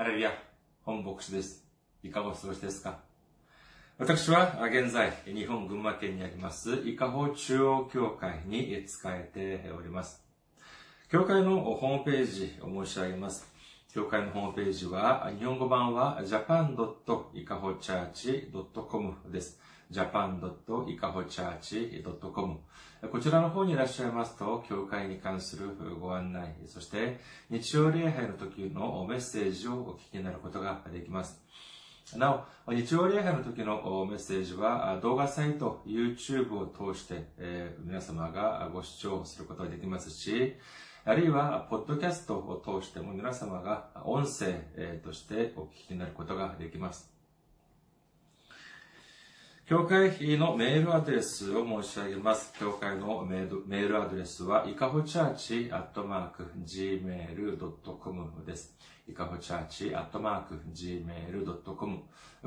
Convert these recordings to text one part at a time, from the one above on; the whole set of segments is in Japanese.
アレルヤ、本牧師です。いかがお過ごしですか？私は現在、日本群馬県にあります、伊香保中央教会に使えております。教会のホームページを申し上げます。教会のホームページは、日本語版は japan.ikahochurch.com です。japan.ikahochurch.com こちらの方にいらっしゃいますと、教会に関するご案内、そして日曜礼拝の時のメッセージをお聞きになることができます。なお、日曜礼拝の時のメッセージは動画サイト、YouTube を通して、え皆様がご視聴することができますし、あるいは、ポッドキャストを通しても皆様が音声としてお聞きになることができます。教会費のメールアドレスを申し上げます。教会のメールメールアドレスは、いかほチャーチアットマーク gmail.com です。いかほチャーチアットマーク gmail.com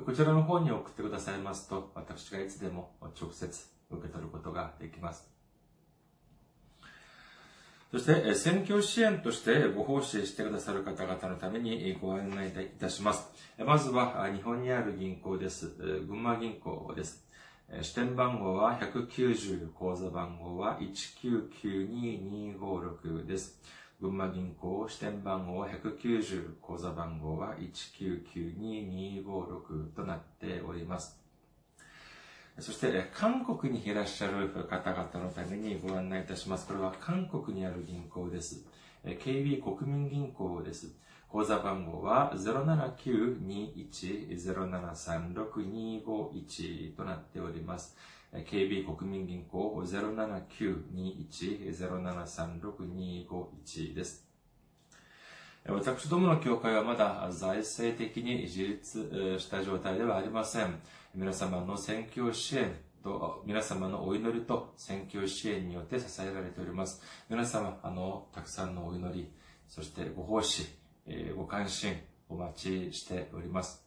こちらの方に送ってくださいますと、私がいつでも直接受け取ることができます。そして、選挙支援としてご奉仕してくださる方々のためにご案内いたします。まずは、日本にある銀行です。群馬銀行です。支店番号は190、口座番号は1992256です。群馬銀行支店番号は190、口座番号は1992256となっております。そして、韓国にいらっしゃる方々のためにご案内いたします。これは韓国にある銀行です。KB 国民銀行です。口座番号は079-21-0736-251となっております。KB 国民銀行079-21-0736-251です。私どもの教会はまだ財政的に自立した状態ではありません。皆様の宣教支援と、皆様のお祈りと宣教支援によって支えられております。皆様、あの、たくさんのお祈り、そしてご奉仕、えーご関心、お待ちしております。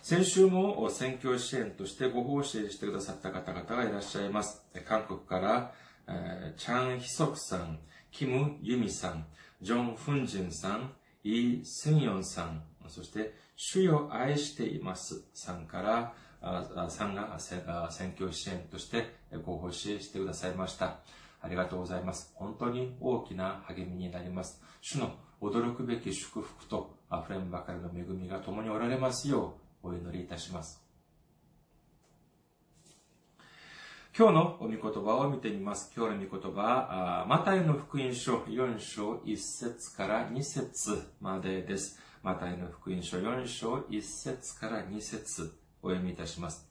先週も選挙支援としてご奉仕してくださった方々がいらっしゃいます。韓国から、えーチャン・ヒソクさん、キム・ユミさん、ジョン・フンジンさん、イ・スンヨンさん、そして、主よ愛していますさんから、あさんが選挙支援としてご奉仕してくださいました。ありがとうございます。本当に大きな励みになります。主の驚くべき祝福と溢れんばかりの恵みが共におられますようお祈りいたします。今日のお御言葉を見てみます。今日の御言葉、あマタイの福音書4章1節から2節までです。マタイの福音書4章1節から2節お読みいたします。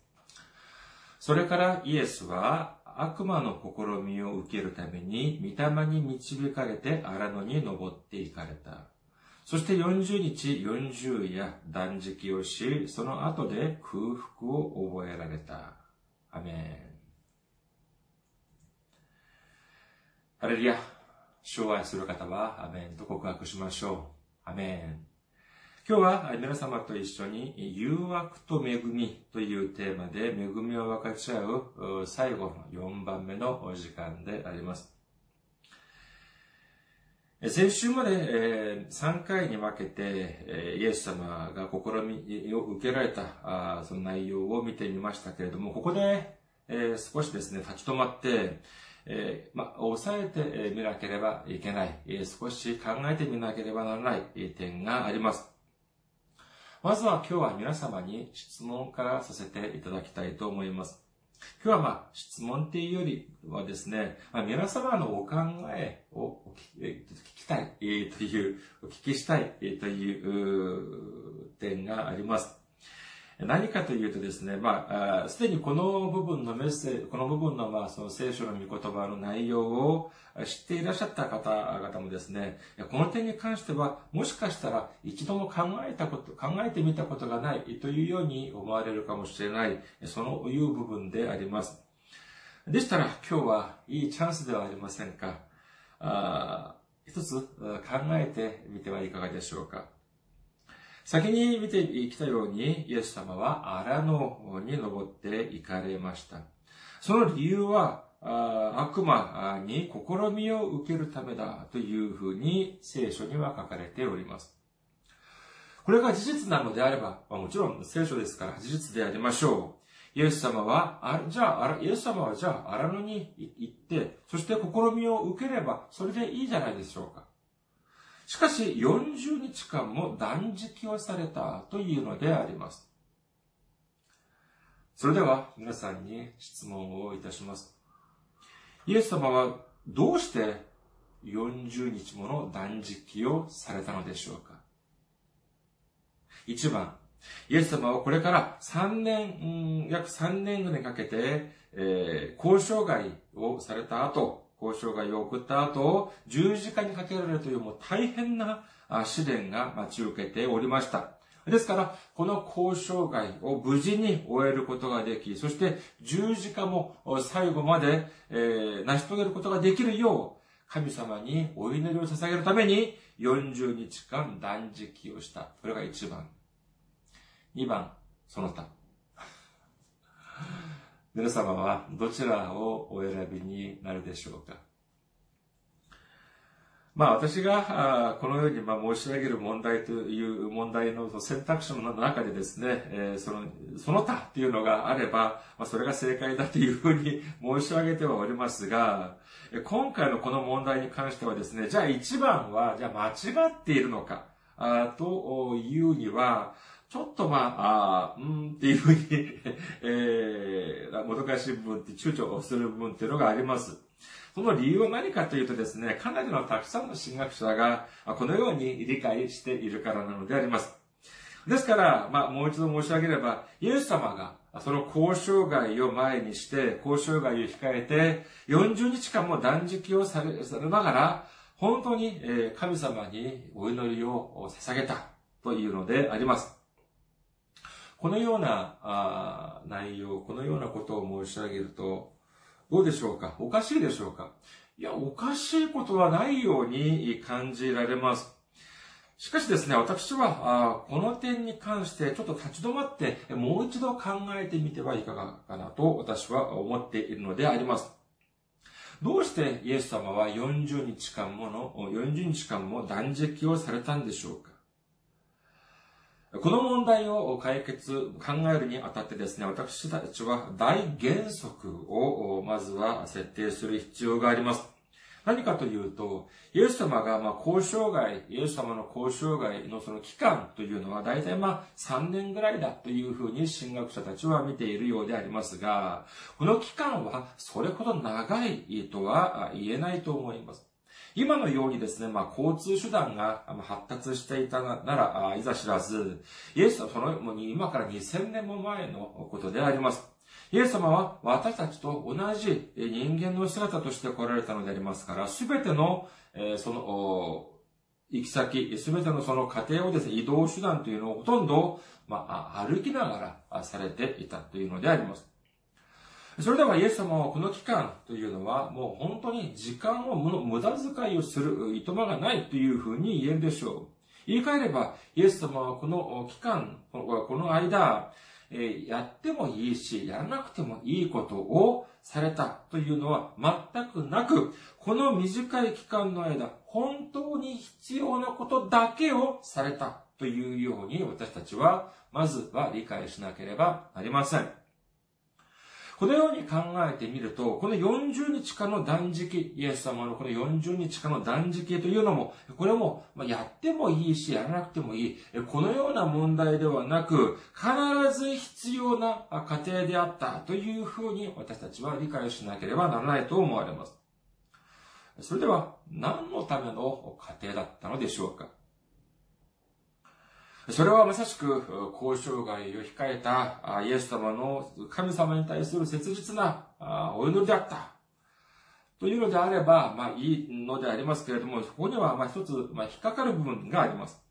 それからイエスは悪魔の試みを受けるために御霊に導かれて荒野に登っていかれた。そして40日40夜断食をし、その後で空腹を覚えられた。アメン。ハレルヤ。主を愛する方は、アメンと告白しましょう。アメン。今日は皆様と一緒に誘惑と恵みというテーマで恵みを分かち合う最後の4番目のお時間であります。先週まで3回に分けてイエス様が試みを受けられたその内容を見てみましたけれども、ここで少しですね、立ち止まって、えー、まあ、抑えてみなければいけない、え、少し考えてみなければならない点があります。まずは今日は皆様に質問からさせていただきたいと思います。今日はまあ質問っていうよりはですね、まあ、皆様のお考えを聞きたいという、お聞きしたいという点があります。何かというとですね、まあ、すでにこの部分のメッセージ、この部分のまあ、その聖書の御言葉の内容を知っていらっしゃった方々もですね、この点に関しては、もしかしたら一度も考えたこと、考えてみたことがないというように思われるかもしれない、そのいう部分であります。でしたら、今日はいいチャンスではありませんか？あ一つ考えてみてはいかがでしょうか？先に見てきたように、イエス様は荒野に登って行かれました。その理由は、悪魔に試みを受けるためだというふうに聖書には書かれております。これが事実なのであれば、ま、もちろん聖書ですから事実でありましょう。イエス様は、あじゃあ、イエス様はじゃあ、荒野に行って、そして試みを受ければ、それでいいじゃないでしょうか。しかし、40日間も断食をされたというのであります。それでは、皆さんに質問をいたします。イエス様はどうして40日もの断食をされたのでしょうか？一番、イエス様はこれから3年、約3年ぐらいかけて、えー、交渉外をされた後、交渉外を送った後、十字架にかけられるというもう大変な試練が待ち受けておりました。ですから、この交渉外を無事に終えることができ、そして十字架も最後まで、えー、成し遂げることができるよう、神様にお祈りを捧げるために40日間断食をした。これが1番。2番、その他。皆様はどちらをお選びになるでしょうか？まあ私がこのようにま申し上げる問題という問題の選択肢の中でですね、その、その他っていうのがあれば、ま、それが正解だというふうに 申し上げてはおりますが、今回のこの問題に関してはですね、じゃあ一番は、じゃあ間違っているのか、というには、ちょっとまあ、あうんっていうふうに えー、もどかしい部分って躊躇をする部分っていうのがあります。その理由は何かというとですね、かなりのたくさんの神学者がこのように理解しているからなのであります。ですから、まあ、もう一度申し上げれば、イエス様がその交渉外を前にして、交渉外を控えて、40日間も断食をされされながら、本当に神様にお祈りを捧げたというのであります。このようなあ内容、このようなことを申し上げると、どうでしょうか？おかしいでしょうか？いや、おかしいことはないように感じられます。しかしですね、私は、この点に関してちょっと立ち止まって、もう一度考えてみてはいかがかなと私は思っているのであります。どうしてイエス様は40日間もの、40日間も断食をされたんでしょうか？この問題を解決、考えるにあたってですね、私たちは大原則をまずは設定する必要があります。何かというと、イエス様が、まあ、交渉外、イエス様の交渉外のその期間というのは、大体まあ、3年ぐらいだというふうに神学者たちは見ているようでありますが、この期間はそれほど長いとは言えないと思います。今のようにですね、まあ、交通手段が発達していたなら、いざ知らず、イエスはその、今から2000年も前のことであります。イエス様は私たちと同じ人間の姿として来られたのでありますから、すべての、えその、行き先、すべてのその過程をですね、移動手段というのをほとんど、まあ、歩きながらされていたというのであります。それではイエス様はこの期間というのはもう本当に時間を無駄遣いをするいとまがないというふうに言えるでしょう。言い換えれば、イエス様はこの期間、この間、やってもいいし、やらなくてもいいことをされたというのは全くなく、この短い期間の間、本当に必要なことだけをされたというように私たちは、まずは理解しなければなりません。このように考えてみると、この40日間の断食、イエス様のこの40日間の断食というのも、これもやってもいいし、やらなくてもいい。このような問題ではなく、必ず必要な過程であったというふうに私たちは理解しなければならないと思われます。それでは、何のための過程だったのでしょうか？それはまさしく、交渉外を控えたイエス様の神様に対する切実なお祈りであった。というのであれば、まあいいのでありますけれども、ここにはまあ一つ、まあ引っかかる部分があります。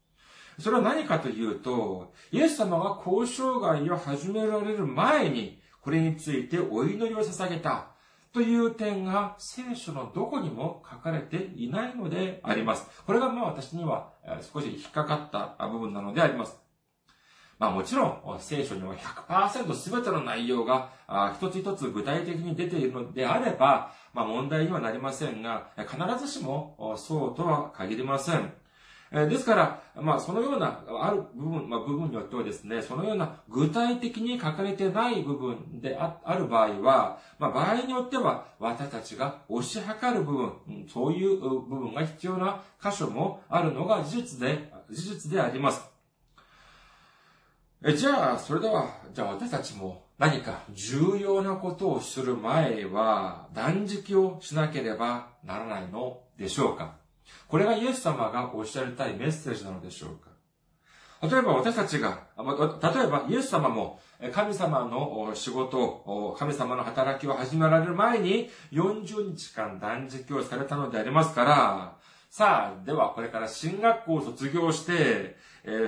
それは何かというと、イエス様が交渉外を始められる前に、これについてお祈りを捧げた。という点が聖書のどこにも書かれていないのであります。これがまあ私には少し引っかかった部分なのであります。まあもちろん聖書には100%全ての内容が一つ一つ具体的に出ているのであれば、まあ問題にはなりませんが、必ずしもそうとは限りません。えですから、まあ、そのような、ある部分、まあ、部分によってはですね、そのような具体的に書かれてない部分である場合は、まあ、場合によっては、私たちが推し量る部分、そういう部分が必要な箇所もあるのが事実で、事実であります。えじゃあ、それでは、じゃあ私たちも何か重要なことをする前は断食をしなければならないのでしょうか？これがイエス様がおっしゃりたいメッセージなのでしょうか？例えば私たちが、例えばイエス様も神様の仕事、神様の働きを始められる前に40日間断食をされたのでありますから、さあ、ではこれから進学校を卒業して、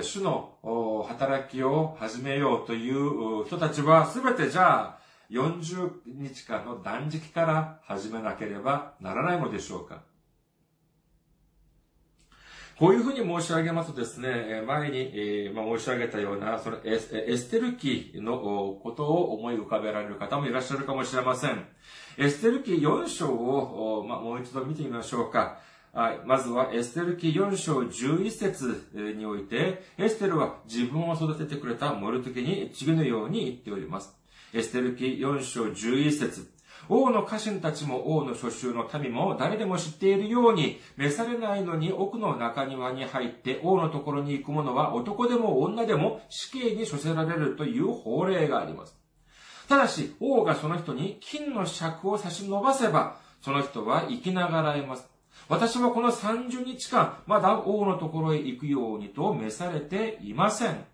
主の働きを始めようという人たちは全てじゃあ40日間の断食から始めなければならないのでしょうか？こういうふうに申し上げますとですね、前に、申し上げたような、そのエステル記のことを思い浮かべられる方もいらっしゃるかもしれません。エステル記4章を、まあ、もう一度見てみましょうか。まずは、エステル記4章11節において、エステルは自分を育ててくれたモルト家に次のように言っております。エステル記4章11節王の家臣たちも王の諸州の民も誰でも知っているように、召されないのに奥の中庭に入って王のところに行く者は男でも女でも死刑に処せられるという法令があります。ただし、王がその人に金の尺を差し伸ばせば、その人は生きながらえます。私はこの30日間、まだ王のところへ行くようにと召されていません。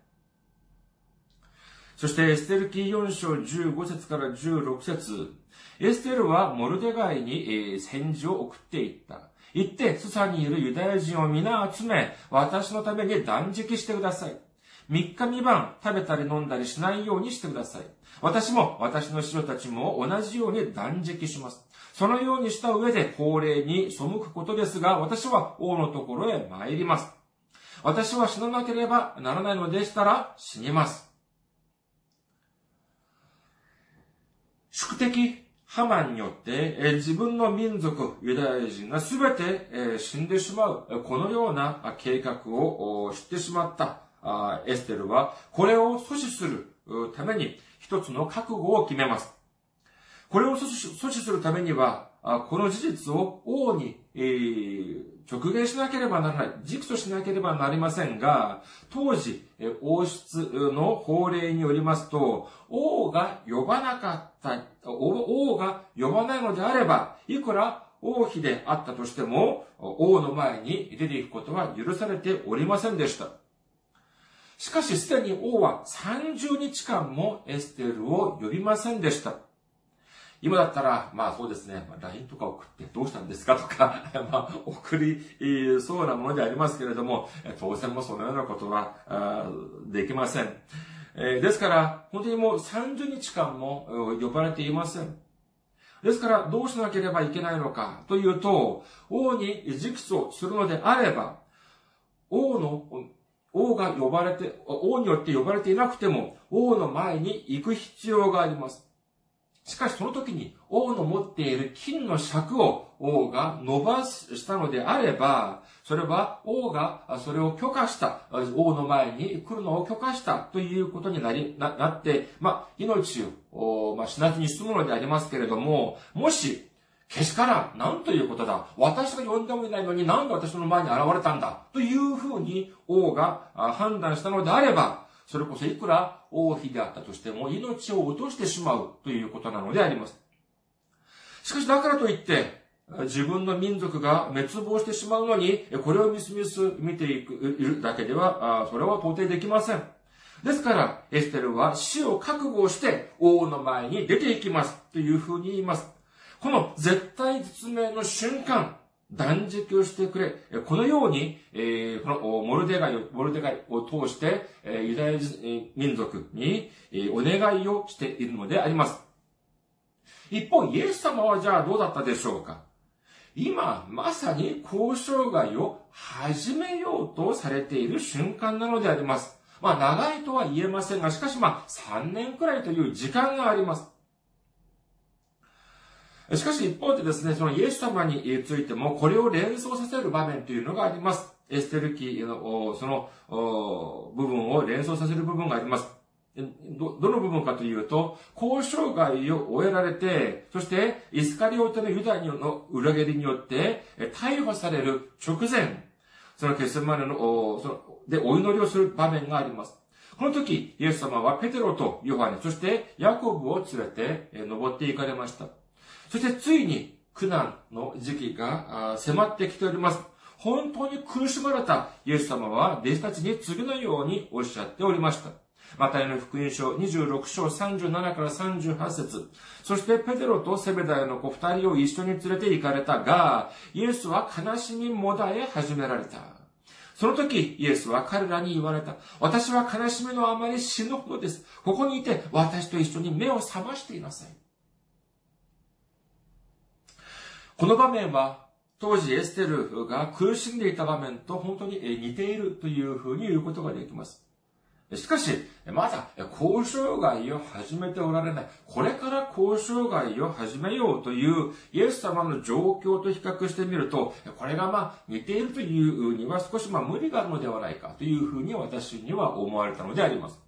そして、エステル記4章15節から16節エステルはモルデガイに戦時を送っていった。行って、スサにいるユダヤ人を皆集め、私のために断食してください。三日三晩食べたり飲んだりしないようにしてください。私も私の師匠たちも同じように断食します。そのようにした上で法令に背くことですが、私は王のところへ参ります。私は死ななければならないのでしたら死にます。宿敵ハマンによって、え自分の民族、ユダヤ人がすべて、え死んでしまう、このような計画を知ってしまったあエステルは、これを阻止するために一つの覚悟を決めます。これを阻止するためには、この事実を王に、えー、直言しなければならない、直訴しなければなりませんが、当時、王室の法令によりますと、王が呼ばなかった、王が呼ばないのであれば、いくら王妃であったとしても、王の前に出ていくことは許されておりませんでした。しかしすでに王は30日間もエステルを呼びませんでした。今だったら、まあそうですね、LINE とか送ってどうしたんですかとか、まあ送りそうなものでありますけれども、当然もそのようなことはできません。えですから、本当にもう30日間も呼ばれていません。ですから、どうしなければいけないのかというと、王に直訴するのであれば、王の、王が呼ばれて、王によって呼ばれていなくても、王の前に行く必要があります。しかしその時に王の持っている金の尺を王が伸ばしたのであれば、それは王がそれを許可した、王の前に来るのを許可したということになり、ななって、まあ、命を、まあ、死なずに済むのでありますけれども、もし、けしから、なんということだ。私が呼んでもいないのになんで私の前に現れたんだ。というふうに王が判断したのであれば、それこそいくら王妃であったとしても命を落としてしまうということなのであります。しかしだからといって、自分の民族が滅亡してしまうのに、これをみすみす見ていく、いるだけでは、それは到底できません。ですから、エステルは死を覚悟して王の前に出ていきますというふうに言います。この絶対実命の瞬間、断食をしてくれ。このように、このモルデガイを、モルデガイを通して、ユダヤ民族に、お願いをしているのであります。一方、イエス様はじゃあどうだったでしょうか？今、まさに交渉外を始めようとされている瞬間なのであります。まあ、長いとは言えませんが、しかしまあ、3年くらいという時間があります。しかし一方でですね、そのイエス様についてもこれを連想させる場面というのがあります。エステル記の、その、部分を連想させる部分があります。ど、どの部分かというと、交渉外を終えられて、そして、イスカリオテのユダの裏切りによって、逮捕される直前、その決戦までの、その、で、お祈りをする場面があります。この時、イエス様はペテロとヨハネ、そしてヤコブを連れて登って行かれました。そしてついに苦難の時期が迫ってきております。本当に苦しまれたイエス様は弟子たちに次のようにおっしゃっておりました。マタイの福音書26章37から38節そしてペテロとセベダイの子二人を一緒に連れて行かれたが、イエスは悲しみもだえ始められた。その時、イエスは彼らに言われた。私は悲しみのあまり死ぬほどです。ここにいて私と一緒に目を覚ましていなさい。この場面は当時エステルが苦しんでいた場面と本当に似ているというふうに言うことができます。しかし、まだ交渉外を始めておられない。これから交渉外を始めようというイエス様の状況と比較してみると、これがまあ似ているというには少しまあ無理があるのではないかというふうに私には思われたのであります。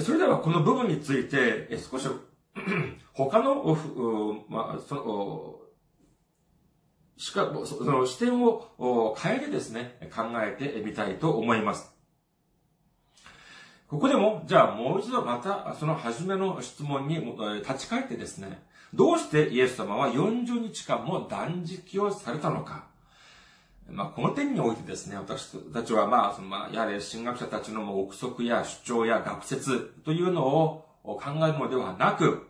それではこの部分について少し他の、まあ、その、しか、その視点を変えてですね、考えてみたいと思います。ここでも、じゃあもう一度また、その初めの質問に立ち返ってですね、どうしてイエス様は40日間も断食をされたのか。まあ、この点においてですね、私たちはまあ、そのまあ、やはり神学者たちの憶測や主張や学説というのを考えるのではなく、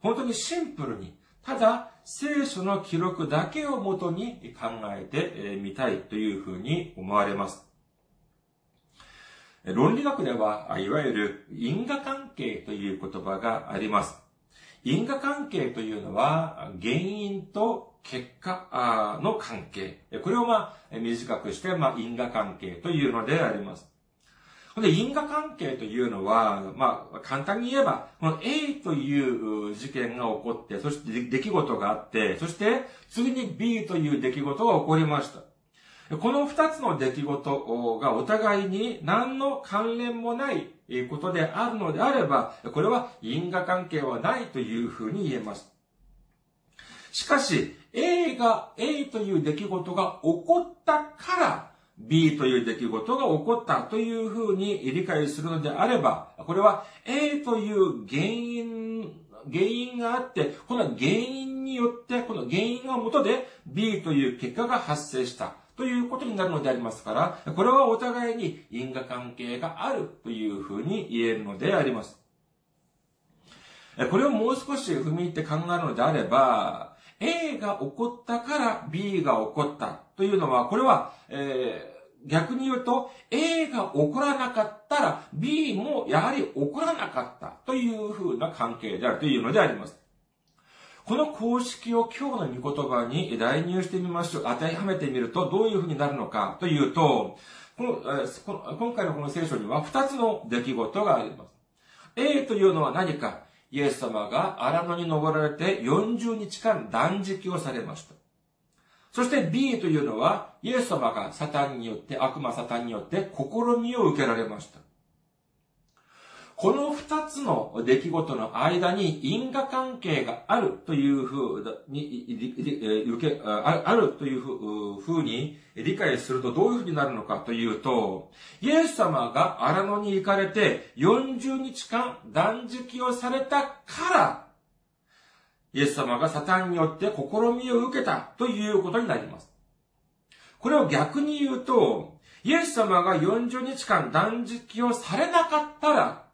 本当にシンプルに、ただ、聖書の記録だけをもとに考えてみたいというふうに思われます。論理学では、いわゆる因果関係という言葉があります。因果関係というのは、原因と結果の関係。これをまあ、短くして、まあ、因果関係というのであります。で、因果関係というのは、まあ、簡単に言えば、この A という事件が起こって、そして出来事があって、そして次に B という出来事が起こりました。この二つの出来事がお互いに何の関連もないことであるのであれば、これは因果関係はないというふうに言えます。しかし、A が A という出来事が起こったから、B という出来事が起こったというふうに理解するのであれば、これは A という原因、原因があって、この原因によって、この原因が元で B という結果が発生した。ということになるのでありますから、これはお互いに因果関係があるというふうに言えるのであります。これをもう少し踏み入って考えるのであれば、A が起こったから B が起こったというのは、これは、え、逆に言うと、A が起こらなかったら B もやはり起こらなかったというふうな関係であるというのであります。この公式を今日の御言葉に代入してみましょう。当てはめてみるとどういうふうになるのかというと、この今回のこの聖書には2つの出来事があります。A というのは何かイエス様が荒野に登られて40日間断食をされました。そして B というのは、イエス様がサタンによって、悪魔サタンによって試みを受けられました。この二つの出来事の間に因果関係があるというふうに、受け、あるというふうに理解するとどういうふうになるのかというと、イエス様が荒野に行かれて40日間断食をされたから、イエス様がサタンによって試みを受けたということになります。これを逆に言うと、イエス様が40日間断食をされなかったら、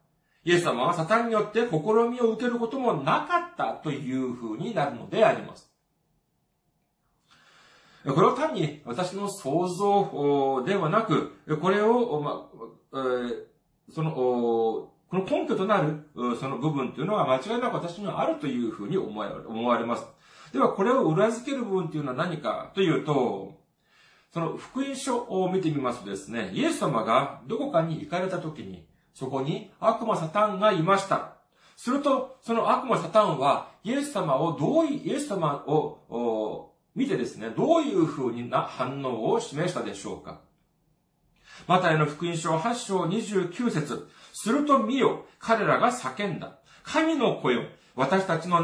イエス様はサタンによって試みを受けることもなかったという風になるのであります。これは単に私の想像ではなく、これを、ま、その、この根拠となる、その部分というのは間違いなく私にはあるというふうに思われます。では、これを裏付ける部分というのは何かというと、その福音書を見てみますとですね、イエス様がどこかに行かれた時に、そこに悪魔サタンがいました。すると、その悪魔サタンは、イエス様をどういうイエス様を、見てですね、どういう風な反応を示したでしょうかマタイの福音書8章29節すると見よ、彼らが叫んだ。神の子よ、私たちの、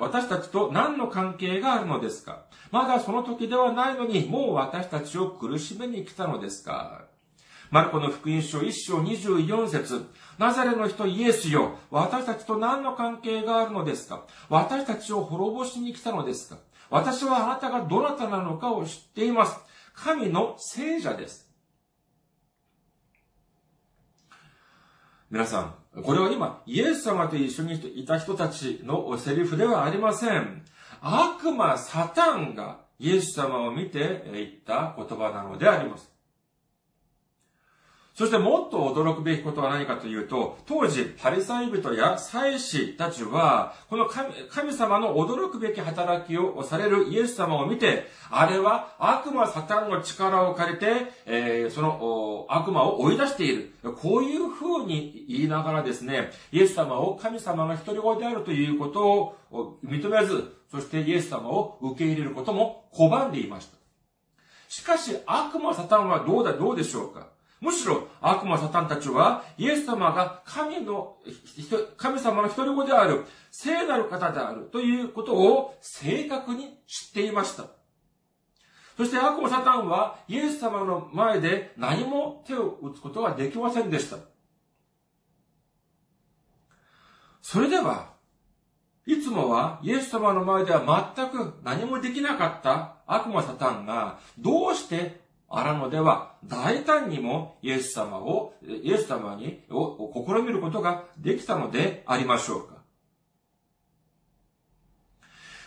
私たちと何の関係があるのですか？まだその時ではないのに、もう私たちを苦しめに来たのですか？マルコの福音書1章24節。ナザレの人イエスよ、私たちと何の関係があるのですか？私たちを滅ぼしに来たのですか？私はあなたがどなたなのかを知っています。神の聖者です。皆さん、これは今、イエス様と一緒にいた人たちのセリフではありません。悪魔、サタンがイエス様を見て言った言葉なのであります。そしてもっと驚くべきことは何かというと、当時、パリサイ人や祭司たちは、この神様の驚くべき働きをされるイエス様を見て、あれは悪魔サタンの力を借りて、えー、その悪魔を追い出している。こういう風に言いながらですね、イエス様を神様の一人子であるということを認めず、そしてイエス様を受け入れることも拒んでいました。しかし、悪魔サタンはどうだ、どうでしょうか？むしろ悪魔サタンたちはイエス様が神の、神様の一人子である聖なる方であるということを正確に知っていました。そして悪魔サタンはイエス様の前で何も手を打つことができませんでした。それでは、いつもはイエス様の前では全く何もできなかった悪魔サタンがどうして荒野では大胆にもイエス様を、イエス様に、を試みることができたのでありましょうか。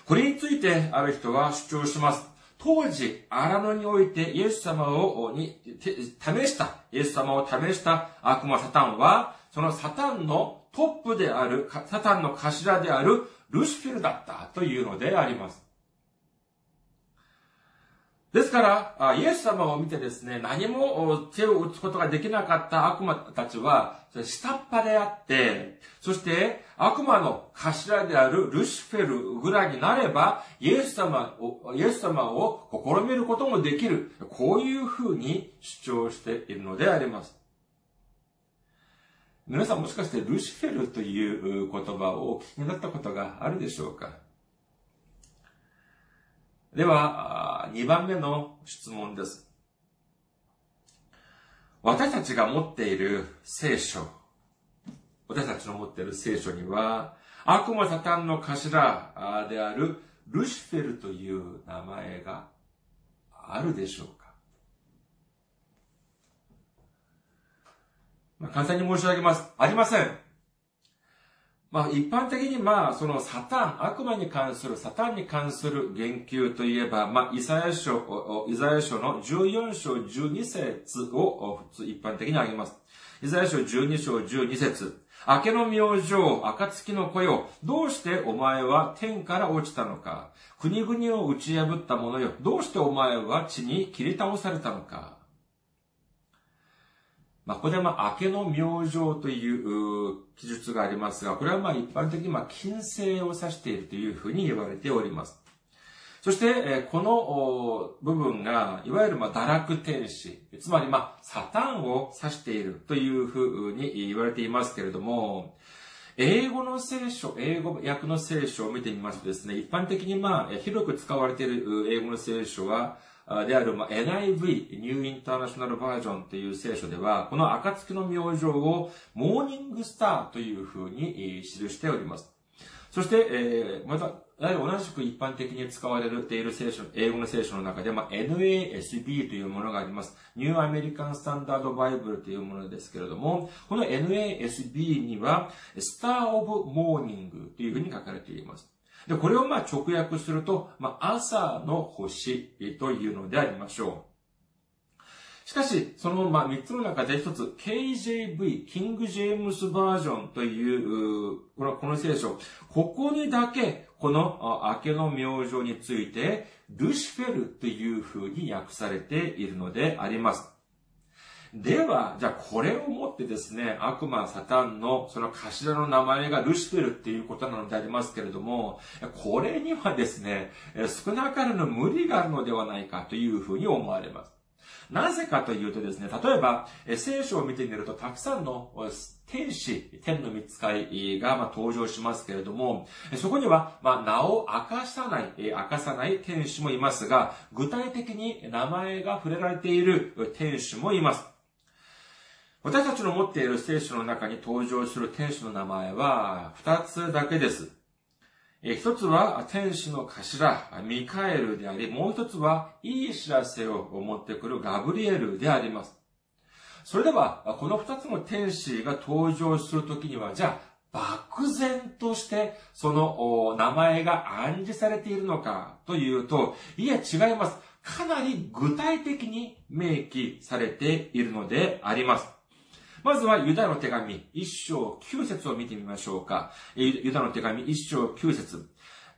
これについてある人は主張します。当時、荒野においてイエス様を、に、試した、イエス様を試した悪魔サタンは、そのサタンのトップである、サタンの頭であるルシフェルだったというのであります。ですから、イエス様を見てですね、何も手を打つことができなかった悪魔たちは、下っ端であって、そして悪魔の頭であるルシフェルぐらいになれば、イエス様を、イエス様を試みることもできる。こういうふうに主張しているのであります。皆さんもしかしてルシフェルという言葉をお聞きになったことがあるでしょうか？では、2番目の質問です。私たちが持っている聖書、私たちの持っている聖書には、悪魔サタンの頭であるルシフェルという名前があるでしょうか、まあ、簡単に申し上げます。ありません。まあ一般的にまあそのサタン、悪魔に関する、サタンに関する言及といえば、まあイザヤ書、イザヤ書の14章12節を普通一般的に挙げます。イザヤ書12章12節。明けの明星、暁の子よ、どうしてお前は天から落ちたのか。国々を打ち破った者よ、どうしてお前は地に切り倒されたのか。まあ、ここでま、明けの明星という記述がありますが、これはまあ一般的にまあ、金星を指しているというふうに言われております。そして、この部分が、いわゆるま、堕落天使、つまりまあ、サタンを指しているというふうに言われていますけれども、英語の聖書、英語訳の聖書を見てみますとですね、一般的にまあ、広く使われている英語の聖書は、である、まあ、NIV、ニューインターナショナルバージョンという聖書では、この暁の明星をモーニングスターというふうに記しております。そして、えー、また、やはり同じく一般的に使われている聖書、英語の聖書の中で、まあ、NASB というものがあります。ニューアメリカンスタンダードバイブルというものですけれども、この NASB には、スターオブモーニングというふうに書かれています。で、これをまあ直訳すると、まあ、朝の星というのでありましょう。しかし、その、まあ、三つの中で一つ、KJV、キング・ジェームス・バージョンという、この、この聖書、ここにだけ、この、明けの明星について、ルシフェルという風に訳されているのであります。では、じゃあこれをもってですね、悪魔サタンのその頭の名前がルシフェルっていうことなのでありますけれども、これにはですね、少なからぬ無理があるのではないかというふうに思われます。なぜかというとですね、例えば、聖書を見てみるとたくさんの天使、天の見つかいが、ま登場しますけれども、そこには、ま名を明かさない、明かさない天使もいますが、具体的に名前が触れられている天使もいます。私たちの持っている聖書の中に登場する天使の名前は二つだけです。一つは天使の頭、ミカエルであり、もう一つはいい知らせを持ってくるガブリエルであります。それでは、この二つの天使が登場するときには、じゃあ、漠然としてその名前が暗示されているのかというと、いや違います。かなり具体的に明記されているのであります。まずはユダの手紙一章九節を見てみましょうか。ユダの手紙一章九節。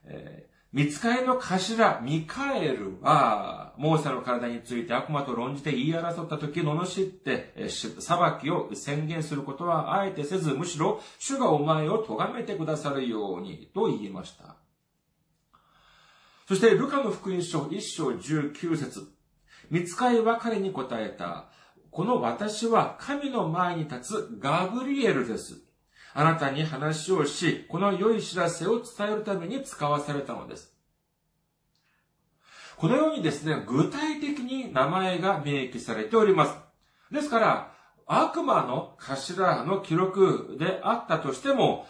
えー見つかりの頭、ミカエルは、モーセの体について悪魔と論じて言い争った時、罵って、裁きを宣言することはあえてせず、むしろ、主がお前を咎めてくださるように、と言いました。そして、ルカの福音書一章十九節見つかりは彼に答えた。この私は神の前に立つガブリエルです。あなたに話をし、この良い知らせを伝えるために使わされたのです。このようにですね、具体的に名前が明記されております。ですから、悪魔の頭の記録であったとしても、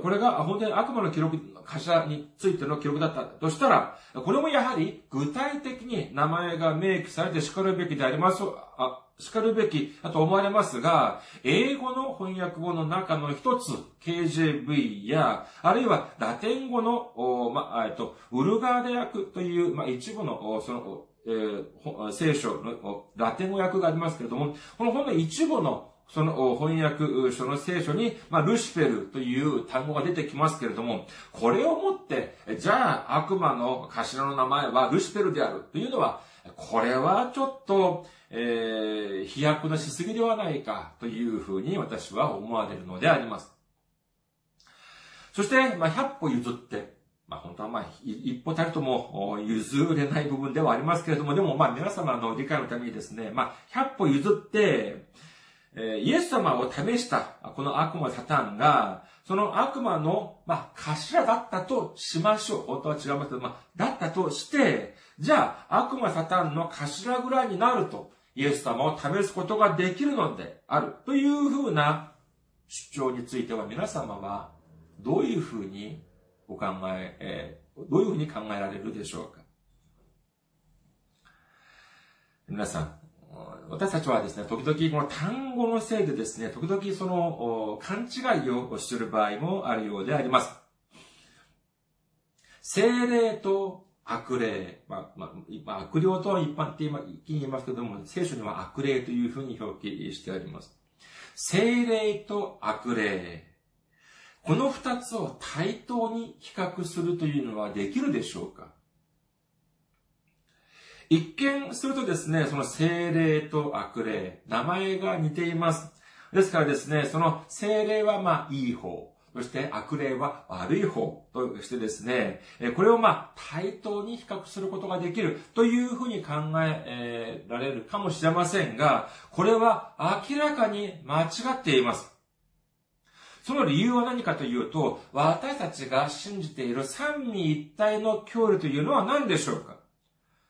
これが本当に悪魔の記録、頭についての記録だったとしたら、これもやはり具体的に名前が明記されて叱るべきであります、あ、叱るべきだと思われますが、英語の翻訳語の中の一つ、KJV や、あるいはラテン語の、ま、えっと、ウルガーデ訳という、ま、一部の、その、えー、聖書のラテン語訳がありますけれども、この本の一部のその翻訳書の聖書に、まあ、ルシフェルという単語が出てきますけれども、これをもって、じゃあ悪魔の頭の名前はルシフェルであるというのは、これはちょっと、えー、飛躍のしすぎではないかというふうに私は思われるのであります。そして、まあ、100歩譲って、まあ本当はまあ、一歩たりとも譲れない部分ではありますけれども、でもまあ皆様の理解のためにですね、まあ100歩譲って、えイエス様を試したこの悪魔サタンが、その悪魔の、まあ、頭だったとしましょう。本当は違いますけど、まあ、だったとして、じゃあ、悪魔サタンの頭ぐらいになると、イエス様を試すことができるのである。というふうな主張については皆様は、どういうふうにお考え、えー、どういうふうに考えられるでしょうか皆さん、私たちはですね、時々この単語のせいでですね、時々その勘違いをする場合もあるようであります。精霊と悪霊、まあ、まあ、悪霊とは一般的に言いますけども、聖書には悪霊というふうに表記してあります。精霊と悪霊。この二つを対等に比較するというのはできるでしょうか？一見するとですね、その精霊と悪霊、名前が似ています。ですからですね、その精霊はまあいい方、そして悪霊は悪い方としてですね、これをまあ対等に比較することができるというふうに考えられるかもしれませんが、これは明らかに間違っています。その理由は何かというと、私たちが信じている三位一体の教理というのは何でしょうか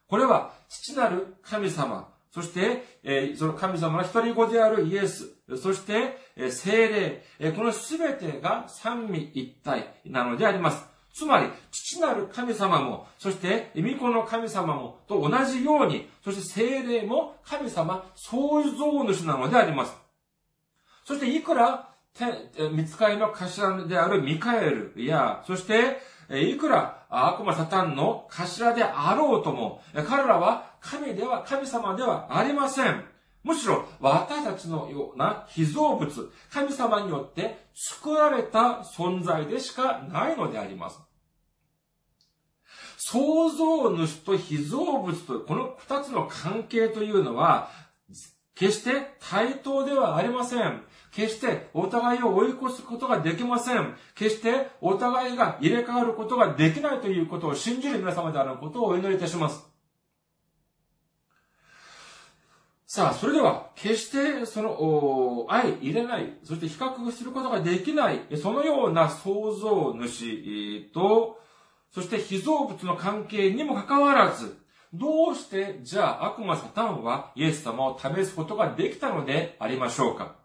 これは、父なる神様、そして、えその神様の一人子であるイエス、そして、え精霊、えこのすべてが三位一体なのであります。つまり、父なる神様も、そして、御子の神様も、と同じように、そして精霊も神様創造主なのであります。そして、いくら、見つかりの頭であるミカエルや、そして、いくら悪魔サタンの頭であろうとも、彼らは神では、神様ではありません。むしろ私たちのような被造物、神様によって作られた存在でしかないのであります。創造主と被造物とこの二つの関係というのは、決して対等ではありません。決してお互いを追い越すことができません。決してお互いが入れ替わることができないということを信じる皆様であることをお祈りいたします。さあ、それでは、決してその、相入れない、そして比較することができない、そのような創造主と、そして被造物の関係にもかかわらず、どうして、じゃあ悪魔サタンはイエス様を試すことができたのでありましょうか？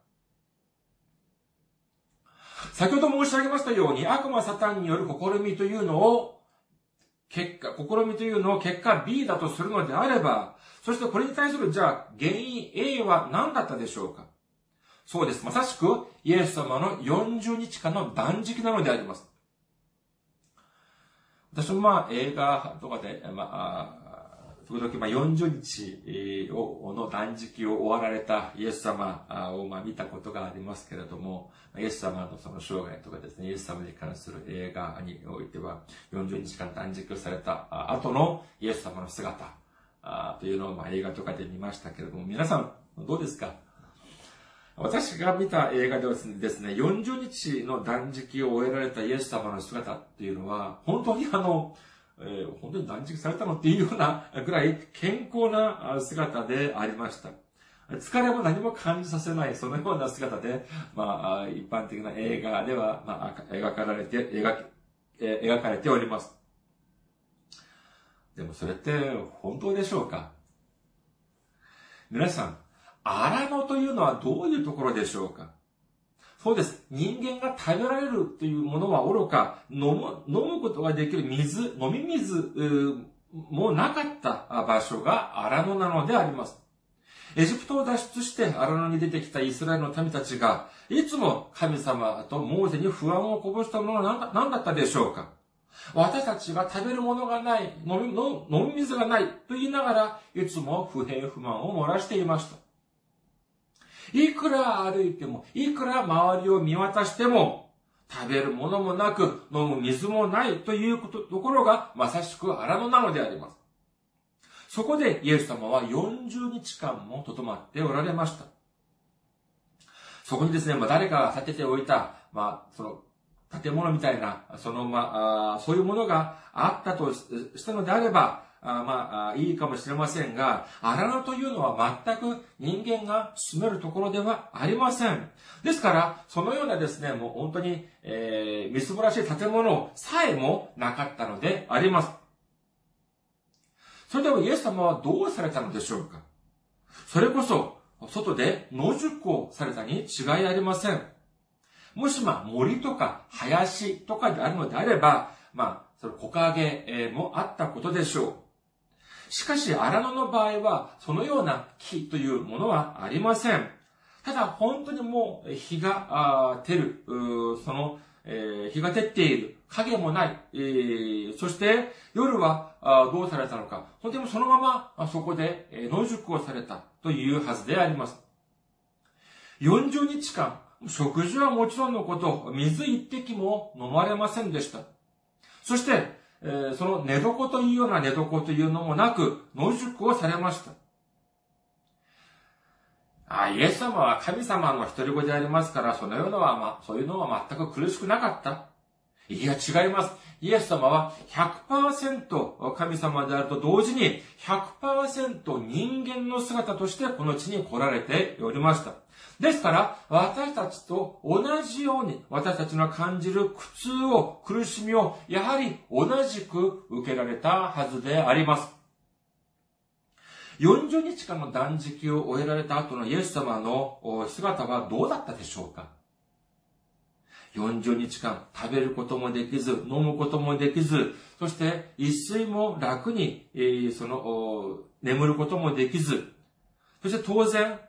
先ほど申し上げましたように、悪魔サタンによる試みというのを、結果、試みというのを結果 B だとするのであれば、そしてこれに対する、じゃあ、原因 A は何だったでしょうか？そうです。まさしく、イエス様の40日間の断食なのであります。私もまあ、映画とかで、まあ、時々、まあ、40日を、の断食を終わられたイエス様を、まあ、見たことがありますけれども、イエス様のその生涯とかですね、イエス様に関する映画においては、40日間断食をされた後のイエス様の姿というのを、まあ、映画とかで見ましたけれども、皆さん、どうですか？私が見た映画ではですね、40日の断食を終えられたイエス様の姿っていうのは、本当にあの、えー、本当に断食されたのっていうような ぐらい健康な姿でありました。疲れも何も感じさせない、そのような姿で、まあ、一般的な映画では、まあ、描かれて、描え描かれております。でもそれって本当でしょうか？皆さん、荒野というのはどういうところでしょうか？そうです。人間が食べられるというものは愚か、飲む、飲むことができる水、飲み水もなかった場所が荒野なのであります。エジプトを脱出して荒野に出てきたイスラエルの民たちが、いつも神様とモーゼに不安をこぼしたものは何だったでしょうか？私たちが食べるものがない、飲み飲み水がないと言いながら、いつも不平不満を漏らしていました。いくら歩いても、いくら周りを見渡しても、食べるものもなく、飲む水もないということ、ところが、まさしく荒野なのであります。そこでイエス様は40日間もとどまっておられました。そこにですね、まあ、誰かが建てておいた、まあ、その、建物みたいな、その、まあ、そういうものがあったとしたのであれば、あまあ、いいかもしれませんが、荒野というのは全く人間が住めるところではありません。ですから、そのようなですね、もう本当に、えー、みすぼらしい建物さえもなかったのであります。それではイエス様はどうされたのでしょうかそれこそ、外で野宿をされたに違いありません。もしまあ森とか林とかであるのであれば、まあ、その木陰もあったことでしょう。しかし、荒野の場合は、そのような木というものはありません。ただ、本当にもう、日が照る、その、えー、日が照っている、影もない、えー、そして、夜はどうされたのか、本当にそのまま、そこでえー野宿をされたというはずであります。40日間、食事はもちろんのこと、水一滴も飲まれませんでした。そして、え、その寝床というような寝床というのもなく、野宿をされました。あイエス様は神様の一人子でありますから、そのようなは、ま、そういうのは全く苦しくなかった。いや、違います。イエス様は100%神様であると同時に100%人間の姿としてこの地に来られておりました。ですから、私たちと同じように、私たちの感じる苦痛を、苦しみを、やはり同じく受けられたはずであります。40日間の断食を終えられた後のイエス様の姿はどうだったでしょうか？40日間食べることもできず、飲むこともできず、そして一睡も楽に、その、眠ることもできず、そして当然、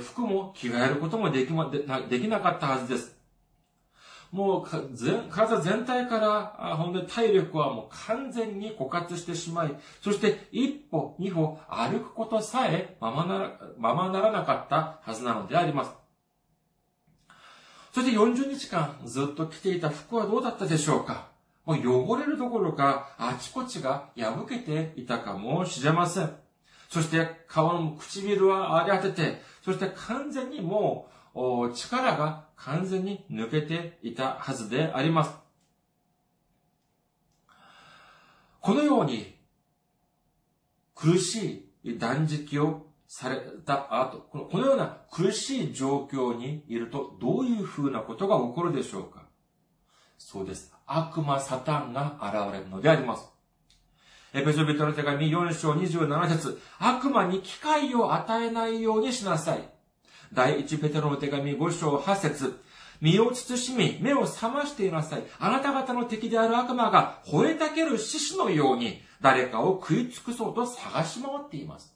服も着替えることもできま、できなかったはずです。もう体全体からあ本当に体力はもう完全に枯渇してしまい、そして一歩二歩歩くことさえままならままならなかったはずなのであります。そして40日間ずっと着ていた服はどうだったでしょうか？もう汚れるどころかあちこちが破けていたかもしれません。そして顔の唇は荒れ果てて、そして完全にもう力が完全に抜けていたはずであります。このように苦しい断食をされた後、このこのような苦しい状況にいるとどういうふうなことが起こるでしょうか？そうです。悪魔サタンが現れるのであります。エペソビトの手紙4章27節悪魔に機会を与えないようにしなさい。第1ペテロの手紙5章8節身を慎み、目を覚ましていなさい。あなた方の敵である悪魔が吠えたける獅子のように、誰かを食い尽くそうと探し回っています。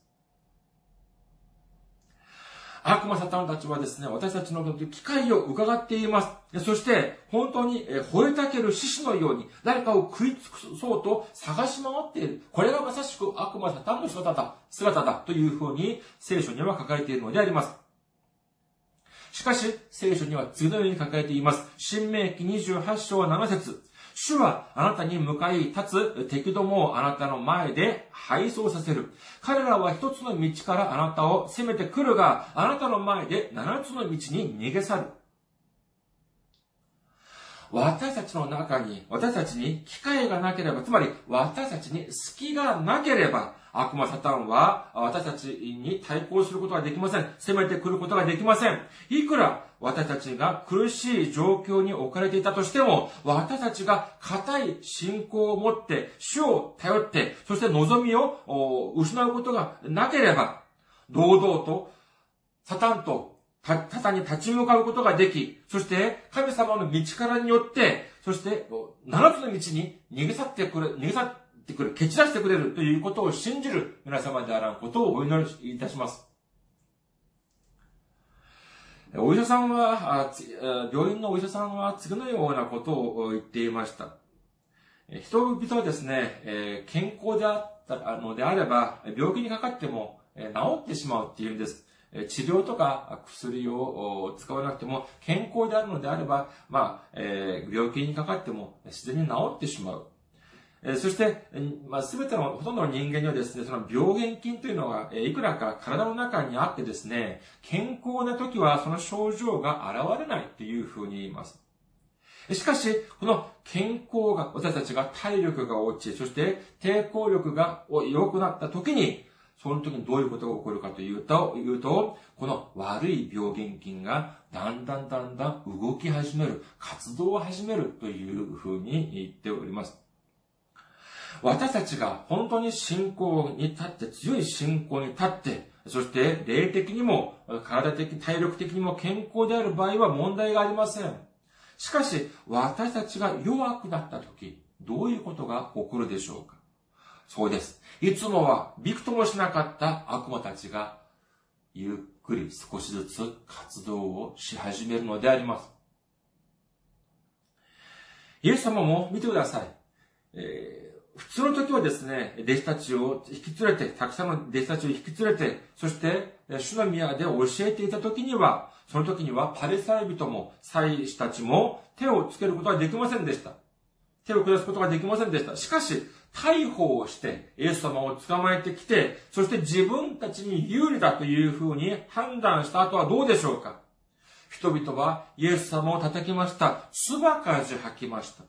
悪魔サタンたちはですね、私たちの機会を伺っています。そして、本当に吠えたける獅子のように、誰かを食い尽くそうと探し回っている。これがまさしく悪魔サタンの姿だ、姿だというふうに聖書には書かれているのであります。しかし、聖書には次のように書かれています。新明記28章7節主はあなたに向かい立つ敵どもをあなたの前で敗走させる。彼らは一つの道からあなたを攻めてくるが、あなたの前で七つの道に逃げ去る。私たちの中に、私たちに機会がなければ、つまり私たちに隙がなければ、悪魔サタンは私たちに対抗することができません。攻めてくることができません。いくら私たちが苦しい状況に置かれていたとしても、私たちが固い信仰を持って、主を頼って、そして望みを失うことがなければ、堂々とサタンとた、ただに立ち向かうことができ、そして神様の道からによって、そして七つの道に逃げ去ってくれ、逃げ去ってくれ、蹴散らしてくれるということを信じる皆様であらんことをお祈りいたします。お医者さんは、病院のお医者さんは次のようなことを言っていました。人々はですね、健康であったのであれば、病気にかかっても治ってしまうっていうんです。治療とか薬を使わなくても健康であるのであれば、まあ、え病気にかかっても自然に治ってしまう。えそして、まあ、すべての、ほとんどの人間にはですね、その病原菌というのが、いくらか体の中にあってですね、健康な時はその症状が現れないというふうに言います。しかし、この健康が、私たちが体力が落ち、そして抵抗力が良くなった時に、その時にどういうことが起こるかというと、言うと、この悪い病原菌がだんだんだんだん動き始める、活動を始めるというふうに言っております。私たちが本当に信仰に立って、強い信仰に立って、そして霊的にも、体的、体力的にも健康である場合は問題がありません。しかし、私たちが弱くなった時、どういうことが起こるでしょうか？そうです。いつもはびくともしなかった悪魔たちが、ゆっくり少しずつ活動をし始めるのであります。イエス様も見てください。えー、普通の時はですね、弟子たちを引き連れて、たくさんの弟子たちを引き連れて、そして、主の宮で教えていた時には、その時にはパレサイ人も、祭司たちも手をつけることはできませんでした。手を下すことができませんでした。しかし、逮捕をして、イエス様を捕まえてきて、そして自分たちに有利だというふうに判断した後はどうでしょうか人々はイエス様を叩きました。唾かじ吐きました。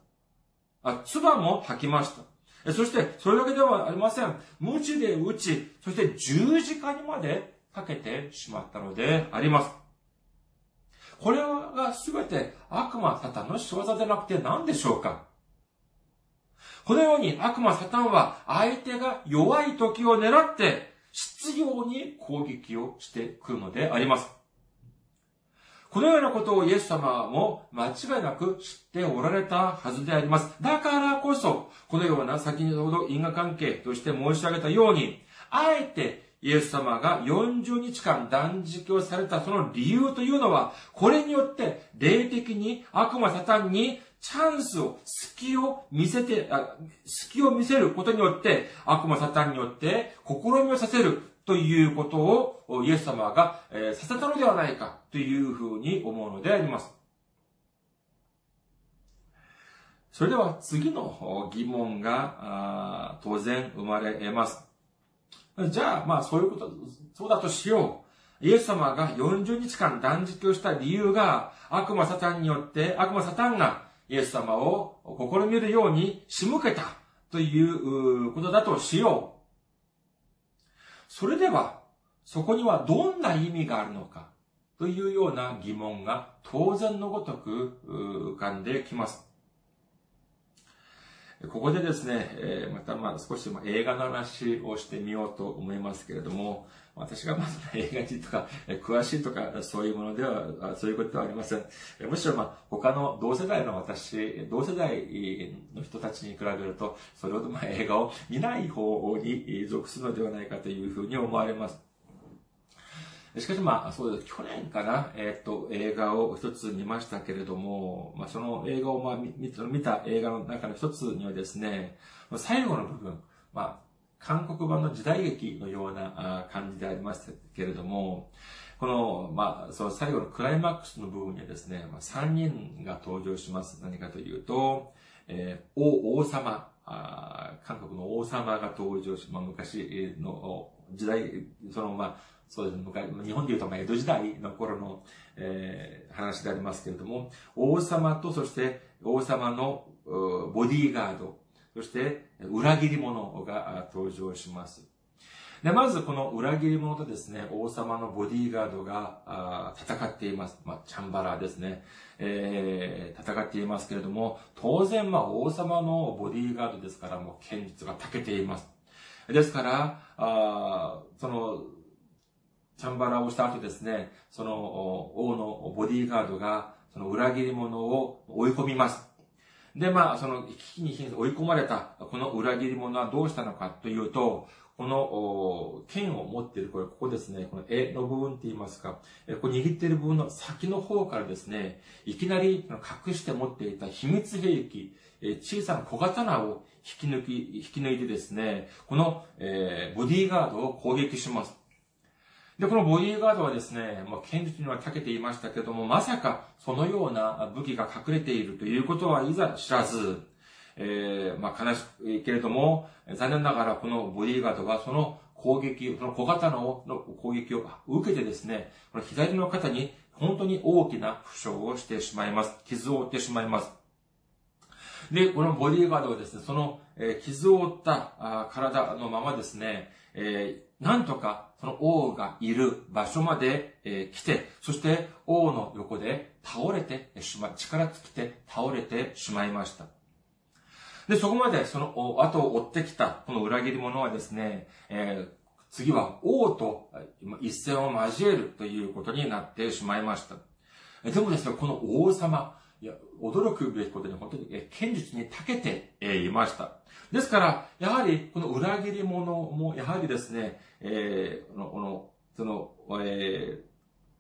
あ、唾も吐きました。そして、それだけではありません。無知で打ち、そして十字架にまでかけてしまったのであります。これが全て悪魔サタンの仕業でなくて何でしょうかこのように悪魔サタンは相手が弱い時を狙って必要に攻撃をしてくるのであります。このようなことをイエス様も間違いなく知っておられたはずであります。だからこそ、このような先ほど因果関係として申し上げたように、あえてイエス様が40日間断食をされたその理由というのは、これによって霊的に悪魔サタンにチャンスを、隙を見せて、隙を見せることによって、悪魔サタンによって試みをさせるということをイエス様が、えさせたのではないかというふうに思うのであります。それでは次の疑問が当然生まれます。じゃあ、まあそういうこと、そうだとしよう。イエス様が40日間断食をした理由が、悪魔サタンによって、悪魔サタンがイエス様を試みるように仕向けたということだとしよう。それでは、そこにはどんな意味があるのかというような疑問が当然のごとく浮かんできます。ここでですね、またまあ少し映画の話をしてみようと思いますけれども、私がまず映画にとか、詳しいとか、そういうものでは、そういうことではありません。むしろまあ、他の同世代の私、同世代の人たちに比べると、それほどまあ映画を見ない方に属するのではないかというふうに思われます。しかしまあ、そうです。去年かな、えっ、と、映画を一つ見ましたけれども、まあ、その映画をまあ見、見た映画の中の一つにはですね、最後の部分、まあ、韓国版の時代劇のような感じでありましたけれども、この、まあ、その最後のクライマックスの部分にはですね、まあ、3人が登場します。何かというと、えー、王、王様、韓国の王様が登場し、まあ、昔の時代、その、まあ、そうですね、昔、日本で言うと、まあ、江戸時代の頃の、えー、話でありますけれども、王様と、そして王様のボディーガード、そして裏切り者が登場します。で、まずこの裏切り者とですね、王様のボディーガードが戦っています。まあ、チャンバラですね。えー、戦っていますけれども、当然まあ王様のボディーガードですから、もう剣術が長けています。ですから、あその、チャンバラをした後ですね、その王のボディーガードが、その裏切り者を追い込みます。で、まあ、その危機に追い込まれた、この裏切り者はどうしたのかというと、この、剣を持っている、これ、ここですね、この絵の部分って言いますか、ここ握っている部分の先の方からですね、いきなり隠して持っていた秘密兵器、小さな小刀を引き抜き、引き抜いてですね、この、えボディーガードを攻撃します。で、このボディーガードはですね、もう剣術には長けていましたけども、まさかそのような武器が隠れているということはいざ知らず、えー、まあ悲しいけれども、残念ながらこのボディーガードはその攻撃、その小刀の攻撃を受けてですね、この左の肩に本当に大きな負傷をしてしまいます。傷を負ってしまいます。で、このボディーガードはですね、その、え傷を負った体のままですね、えー、なんとかその王がいる場所まで、えー、来て、そして王の横で倒れてしま、力尽きて倒れてしまいました。で、そこまでその後を追ってきたこの裏切り者はですね、えー、次は王と一戦を交えるということになってしまいました。でもですね、この王様、いや、驚くべきことに本当に、え、剣術に長けて、えいました。ですから、やはり、この裏切り者も、やはりですね、えー、この、その、え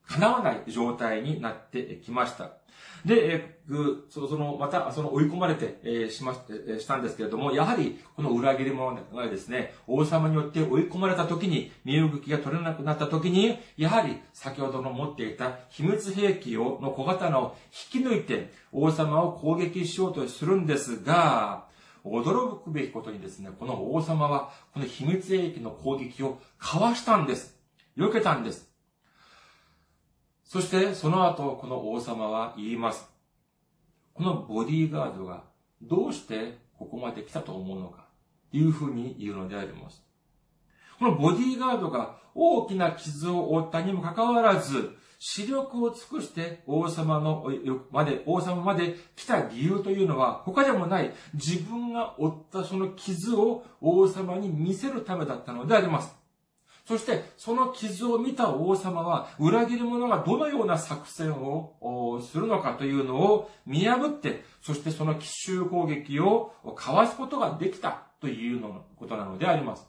ー、叶わない状態になってきました。で、えー、その、また、その追い込まれて、えー、しまし、えー、したんですけれども、やはり、この裏切り者がですね、王様によって追い込まれた時に、身動きが取れなくなった時に、やはり、先ほどの持っていた秘密兵器を、の小刀を引き抜いて、王様を攻撃しようとするんですが、驚くべきことにですね、この王様は、この秘密兵器の攻撃をかわしたんです。避けたんです。そして、その後、この王様は言います。このボディーガードがどうしてここまで来たと思うのか、というふうに言うのであります。このボディーガードが大きな傷を負ったにもかかわらず、視力を尽くして王様の、まで、王様まで来た理由というのは、他でもない、自分が負ったその傷を王様に見せるためだったのであります。そして、その傷を見た王様は、裏切り者がどのような作戦をするのかというのを見破って、そしてその奇襲攻撃をかわすことができたというのことなのであります。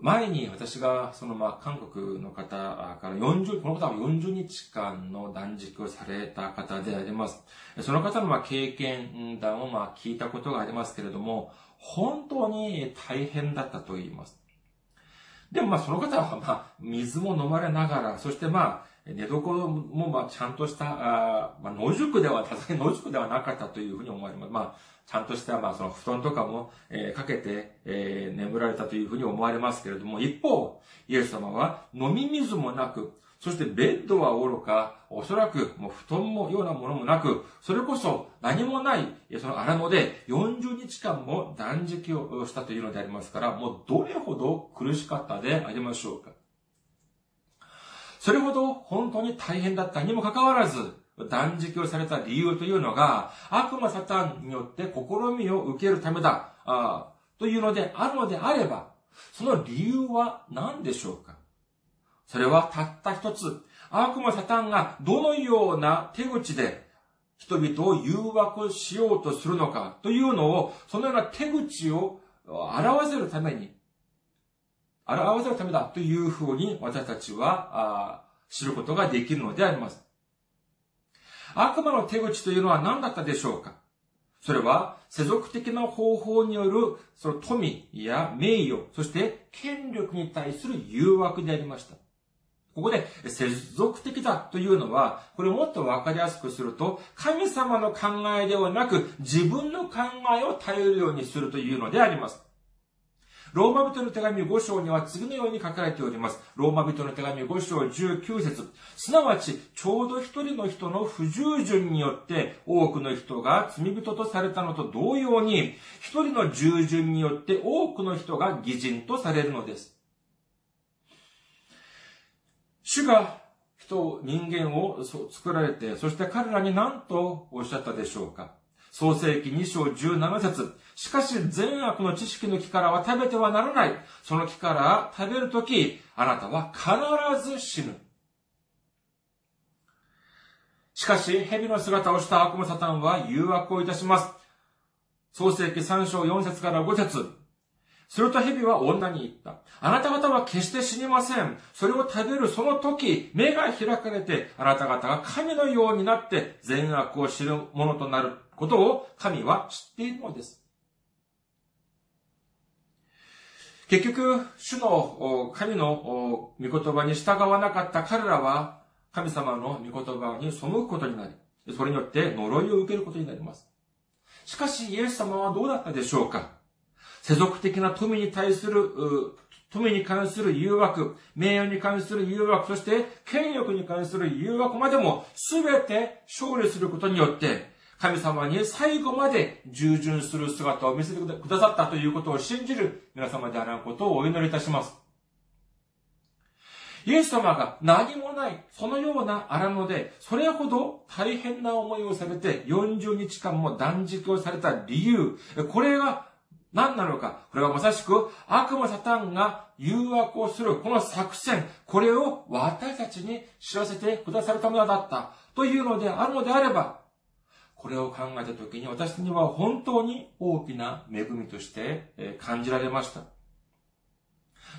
前に私が、そのまあ、韓国の方から40、この方は40日間の断食をされた方であります。その方のまあ経験談をまあ聞いたことがありますけれども、本当に大変だったと言います。でもまあその方はまあ水も飲まれながら、そしてまあ寝床もまあちゃんとした、あまあ野宿では、さすがに野宿ではなかったというふうに思われます。まあちゃんとしたまあその布団とかも、えー、かけて、えー、眠られたというふうに思われますけれども、一方、イエス様は飲み水もなく、そしてベッドは愚か、おそらくもう布団もようなものもなく、それこそ何もない、その荒野で40日間も断食をしたというのでありますから、もうどれほど苦しかったでありましょうか。それほど本当に大変だったにもかかわらず、断食をされた理由というのが、悪魔サタンによって試みを受けるためだ、あというのであるのであれば、その理由は何でしょうかそれはたった一つ、悪魔サタンがどのような手口で人々を誘惑しようとするのかというのを、そのような手口を表せるために、表せるためだというふうに私たちは知ることができるのであります。悪魔の手口というのは何だったでしょうか？それは、世俗的な方法による、その富や名誉、そして権力に対する誘惑でありました。ここで、世俗的だというのは、これをもっとわかりやすくすると、神様の考えではなく、自分の考えを頼るようにするというのであります。ローマ人の手紙5章には次のように書かれております。ローマ人の手紙5章19節すなわち、ちょうど一人の人の不従順によって、多くの人が罪人とされたのと同様に、一人の従順によって多くの人が偽人とされるのです。主が人、人間を作られて、そして彼らに何とおっしゃったでしょうか創世記2章17節しかし善悪の知識の木からは食べてはならない。その木から食べるとき、あなたは必ず死ぬ。しかし、蛇の姿をした悪魔サタンは誘惑をいたします。創世記3章4節から5節すると蛇は女に言った。あなた方は決して死にません。それを食べるその時、目が開かれて、あなた方が神のようになって善悪を知るものとなることを神は知っているのです。結局、主の神の御言葉に従わなかった彼らは、神様の御言葉に背くことになり、それによって呪いを受けることになります。しかし、イエス様はどうだったでしょうか？世俗的な富に対する、富に関する誘惑、名誉に関する誘惑、そして権力に関する誘惑までも全て勝利することによって、神様に最後まで従順する姿を見せてくださったということを信じる皆様であることをお祈りいたします。イエス様が何もない、そのような荒野で、それほど大変な思いをされて、40日間も断食をされた理由、これが何なのか。これはまさしく悪魔サタンが誘惑をするこの作戦、これを私たちに知らせてくださるためだったというのであるのであれば、これを考えたときに私には本当に大きな恵みとして感じられました。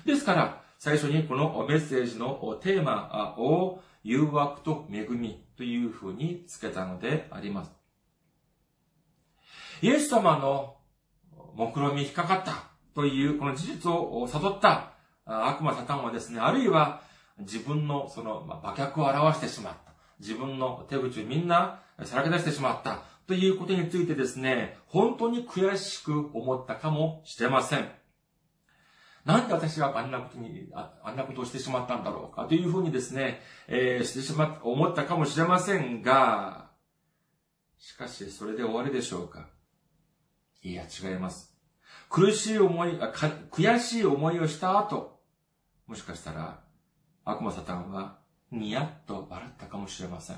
ですから、最初にこのメッセージのテーマを誘惑と恵みというふうにつけたのであります。イエス様の目論見引っかかったというこの事実を悟った悪魔サタンはですね、あるいは自分のその馬脚を表してしまった。自分の手口をみんなさらけ出してしまったということについてですね、本当に悔しく思ったかもしれません。なんで私があんなことに、ああんなことをしてしまったんだろうかというふうにですね、えー、してしま、思ったかもしれませんが、しかしそれで終わりでしょうかいや、違います。苦しい思い、あ悔しい思いをした後、もしかしたら、悪魔サタンは、ニヤッと笑ったかもしれません。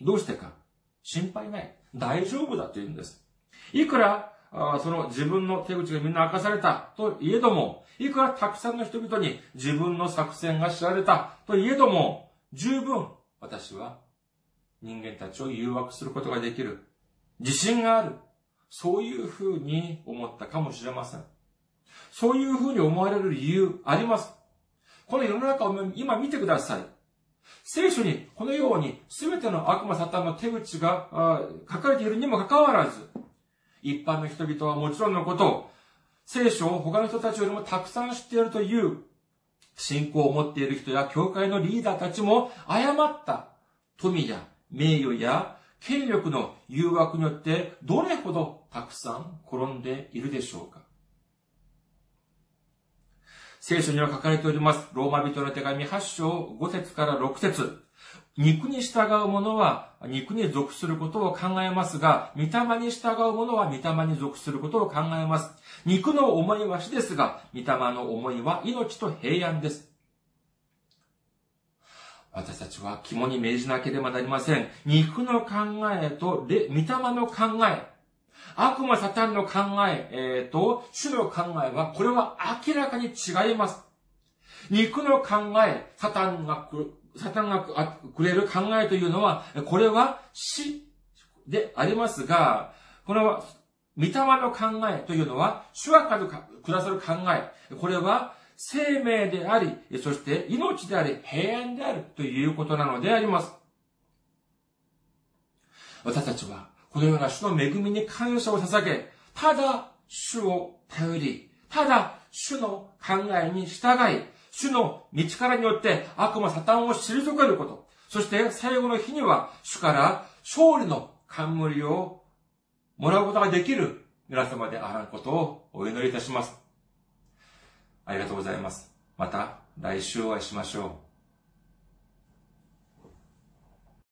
どうしてか心配ない。大丈夫だと言うんです。いくら、その自分の手口がみんな明かされたといえども、いくらたくさんの人々に自分の作戦が知られたといえども、十分私は人間たちを誘惑することができる。自信がある。そういうふうに思ったかもしれません。そういうふうに思われる理由あります。この世の中を今見てください。聖書にこのように全ての悪魔サタンの手口が書かれているにもかかわらず、一般の人々はもちろんのこと、聖書を他の人たちよりもたくさん知っているという信仰を持っている人や教会のリーダーたちも誤った富や名誉や権力の誘惑によってどれほどたくさん転んでいるでしょうか？聖書には書かれております。ローマ人の手紙8章5節から6節肉に従う者は肉に属することを考えますが、御霊に従う者は御霊に属することを考えます。肉の思いは死ですが、御霊の思いは命と平安です。私たちは肝に銘じなければなりません。肉の考えと、御霊の考え、悪魔サタンの考え、えー、と、主の考えは、これは明らかに違います。肉の考え、サタンがサタンがくれる考えというのは、これは死でありますが、この御霊の考えというのは、主はかくださる考え。これは生命であり、そして命であり、平安であるということなのであります。私たちは、このような主の恵みに感謝を捧げ、ただ主を頼り、ただ主の考えに従い、主の道からによって悪魔サタンを退けること、そして最後の日には主から勝利の冠をもらうことができる皆様であらんことをお祈りいたします。ありがとうございます。また来週お会いしましょう。